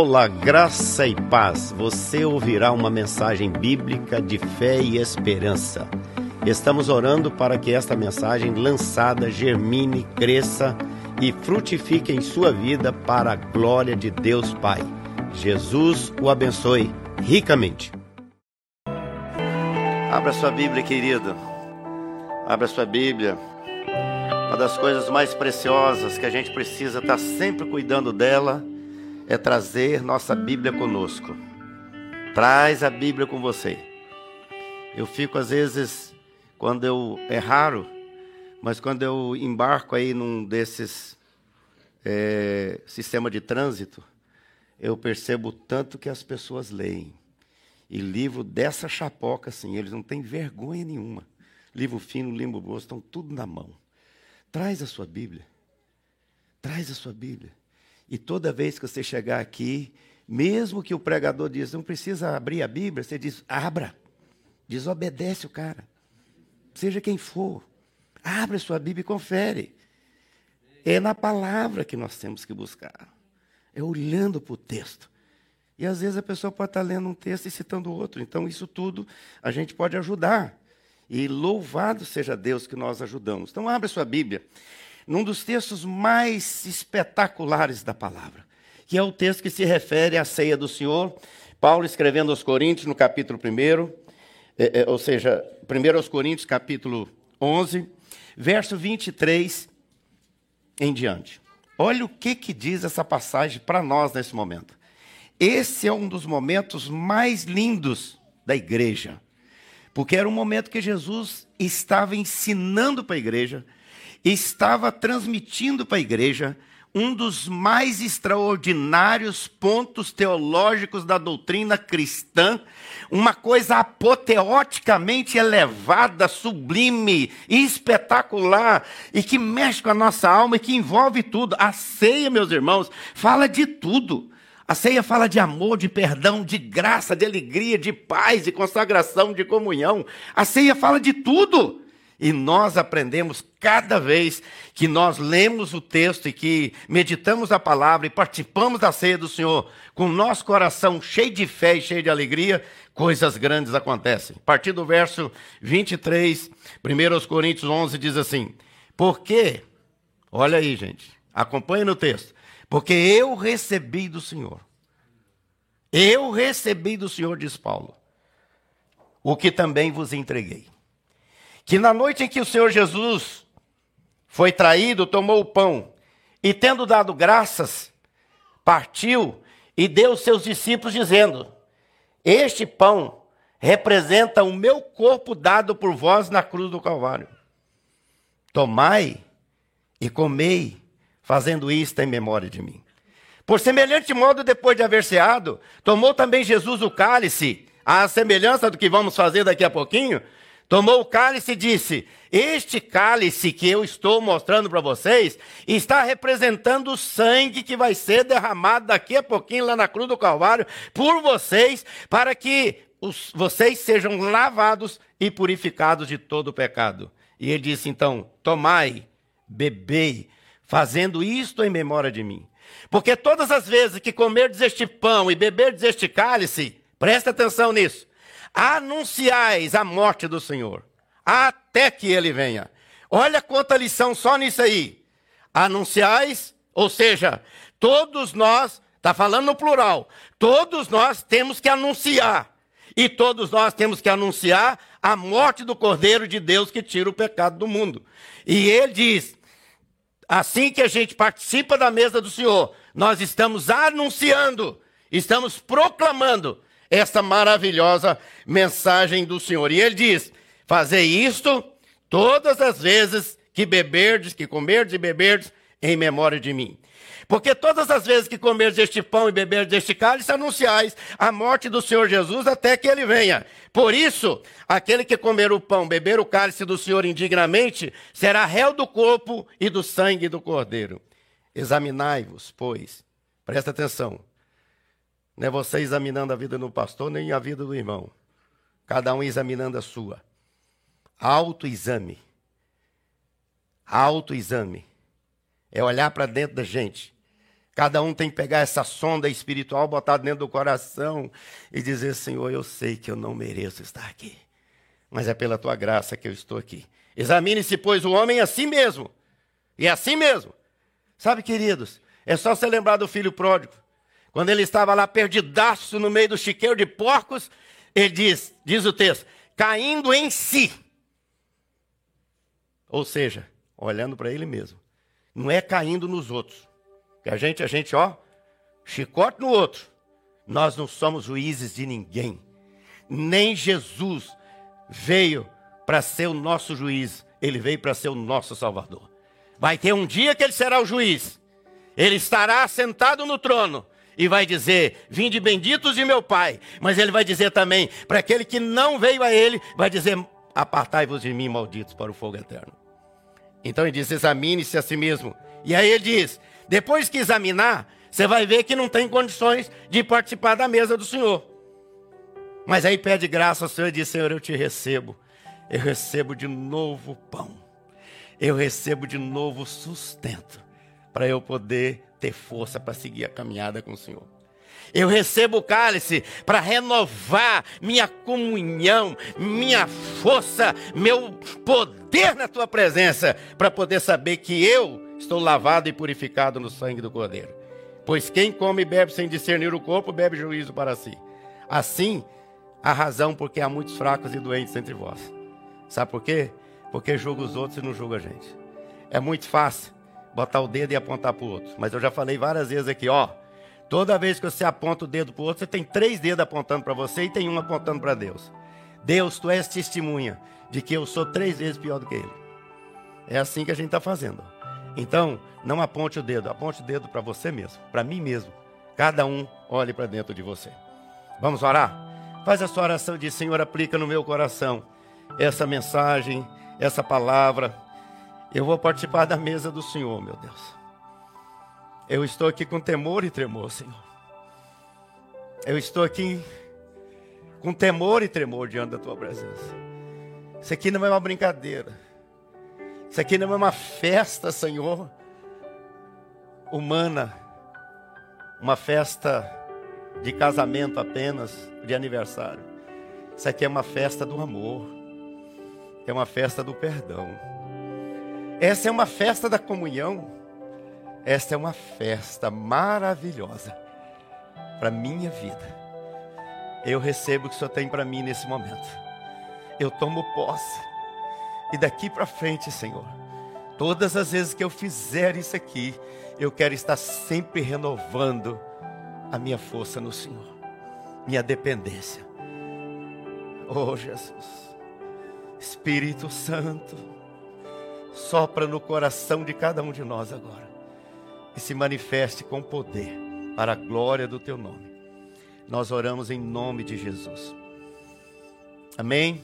Olá, graça e paz. Você ouvirá uma mensagem bíblica de fé e esperança. Estamos orando para que esta mensagem lançada germine, cresça e frutifique em sua vida para a glória de Deus Pai. Jesus o abençoe ricamente. Abra sua Bíblia, querido. Abra sua Bíblia. Uma das coisas mais preciosas que a gente precisa estar sempre cuidando dela é trazer nossa Bíblia conosco. Traz a Bíblia com você. Eu fico às vezes quando eu é raro, mas quando eu embarco aí num desses é, sistema de trânsito, eu percebo tanto que as pessoas leem. E livro dessa chapoca, assim, eles não têm vergonha nenhuma. Livro fino, livro grosso, estão tudo na mão. Traz a sua Bíblia. Traz a sua Bíblia. E toda vez que você chegar aqui, mesmo que o pregador diz, não precisa abrir a Bíblia, você diz, abra. Desobedece o cara. Seja quem for. Abra a sua Bíblia e confere. É na palavra que nós temos que buscar. É olhando para o texto. E às vezes a pessoa pode estar lendo um texto e citando outro. Então, isso tudo a gente pode ajudar. E louvado seja Deus que nós ajudamos. Então, abra sua Bíblia num dos textos mais espetaculares da palavra, que é o texto que se refere à ceia do Senhor. Paulo escrevendo aos Coríntios, no capítulo 1, é, é, ou seja, 1 aos Coríntios, capítulo 11, verso 23 em diante. Olha o que, que diz essa passagem para nós nesse momento. Esse é um dos momentos mais lindos da igreja, porque era um momento que Jesus estava ensinando para a igreja estava transmitindo para a igreja um dos mais extraordinários pontos teológicos da doutrina cristã, uma coisa apoteoticamente elevada, sublime, espetacular e que mexe com a nossa alma e que envolve tudo. A ceia, meus irmãos, fala de tudo. A ceia fala de amor, de perdão, de graça, de alegria, de paz, de consagração, de comunhão. A ceia fala de tudo. E nós aprendemos cada vez que nós lemos o texto e que meditamos a palavra e participamos da ceia do Senhor com o nosso coração cheio de fé e cheio de alegria, coisas grandes acontecem. A partir do verso 23, 1 Coríntios 11 diz assim: Porque, olha aí, gente, acompanha no texto. Porque eu recebi do Senhor. Eu recebi do Senhor, diz Paulo, o que também vos entreguei que na noite em que o Senhor Jesus foi traído, tomou o pão e, tendo dado graças, partiu e deu aos seus discípulos, dizendo: Este pão representa o meu corpo dado por vós na cruz do Calvário. Tomai e comei, fazendo isto em memória de mim. Por semelhante modo, depois de haver ceado, tomou também Jesus o cálice, à semelhança do que vamos fazer daqui a pouquinho, tomou o cálice e disse: Este cálice que eu estou mostrando para vocês está representando o sangue que vai ser derramado daqui a pouquinho lá na cruz do Calvário por vocês, para que os, vocês sejam lavados e purificados de todo o pecado. E ele disse então: Tomai, bebei, fazendo isto em memória de mim. Porque todas as vezes que comerdes este pão e beberdes este cálice, presta atenção nisso anunciais a morte do Senhor, até que ele venha. Olha quanta lição só nisso aí. Anunciais, ou seja, todos nós, está falando no plural, todos nós temos que anunciar. E todos nós temos que anunciar a morte do Cordeiro de Deus que tira o pecado do mundo. E ele diz: assim que a gente participa da mesa do Senhor, nós estamos anunciando, estamos proclamando esta maravilhosa mensagem do Senhor. E ele diz: Fazei isto todas as vezes que beberdes, que comerdes e beberdes, em memória de mim. Porque todas as vezes que comerdes este pão e beberdes este cálice, anunciais a morte do Senhor Jesus até que ele venha. Por isso, aquele que comer o pão, beber o cálice do Senhor indignamente, será réu do corpo e do sangue do cordeiro. Examinai-vos, pois, presta atenção, não é você examinando a vida do pastor, nem a vida do irmão. Cada um examinando a sua. Autoexame. Autoexame. É olhar para dentro da gente. Cada um tem que pegar essa sonda espiritual, botar dentro do coração e dizer: Senhor, eu sei que eu não mereço estar aqui, mas é pela tua graça que eu estou aqui. Examine-se, pois, o homem assim mesmo, e assim mesmo. Sabe, queridos, é só você lembrar do filho pródigo. Quando ele estava lá perdidaço no meio do chiqueiro de porcos, ele diz, diz o texto, caindo em si. Ou seja, olhando para ele mesmo. Não é caindo nos outros. Que a gente, a gente, ó, chicote no outro. Nós não somos juízes de ninguém. Nem Jesus veio para ser o nosso juiz, ele veio para ser o nosso salvador. Vai ter um dia que ele será o juiz. Ele estará sentado no trono e vai dizer: Vinde benditos de meu Pai. Mas ele vai dizer também, para aquele que não veio a ele, vai dizer: Apartai-vos de mim, malditos, para o fogo eterno. Então ele diz: Examine-se a si mesmo. E aí ele diz: depois que examinar, você vai ver que não tem condições de participar da mesa do Senhor. Mas aí pede graça ao Senhor e diz: Senhor, eu te recebo. Eu recebo de novo pão. Eu recebo de novo sustento para eu poder ter força para seguir a caminhada com o Senhor. Eu recebo o cálice para renovar minha comunhão, minha força, meu poder na tua presença, para poder saber que eu estou lavado e purificado no sangue do Cordeiro. Pois quem come e bebe sem discernir o corpo, bebe juízo para si. Assim, a razão porque há muitos fracos e doentes entre vós. Sabe por quê? Porque julga os outros e não julga a gente. É muito fácil botar o dedo e apontar para o outro. Mas eu já falei várias vezes aqui, ó. Toda vez que você aponta o dedo para o outro, você tem três dedos apontando para você e tem um apontando para Deus. Deus, tu és testemunha de que eu sou três vezes pior do que ele. É assim que a gente está fazendo. Então, não aponte o dedo, aponte o dedo para você mesmo, para mim mesmo. Cada um olhe para dentro de você. Vamos orar? Faz a sua oração de Senhor, aplica no meu coração essa mensagem, essa palavra. Eu vou participar da mesa do Senhor, meu Deus. Eu estou aqui com temor e tremor, Senhor. Eu estou aqui com temor e tremor diante da tua presença. Isso aqui não é uma brincadeira. Isso aqui não é uma festa, Senhor, humana, uma festa de casamento apenas, de aniversário. Isso aqui é uma festa do amor, é uma festa do perdão. Essa é uma festa da comunhão. Esta é uma festa maravilhosa para minha vida. Eu recebo o que o Senhor tem para mim nesse momento. Eu tomo posse e daqui para frente, Senhor, todas as vezes que eu fizer isso aqui, eu quero estar sempre renovando a minha força no Senhor, minha dependência. Oh Jesus, Espírito Santo, sopra no coração de cada um de nós agora e se manifeste com poder para a glória do teu nome. Nós oramos em nome de Jesus. Amém.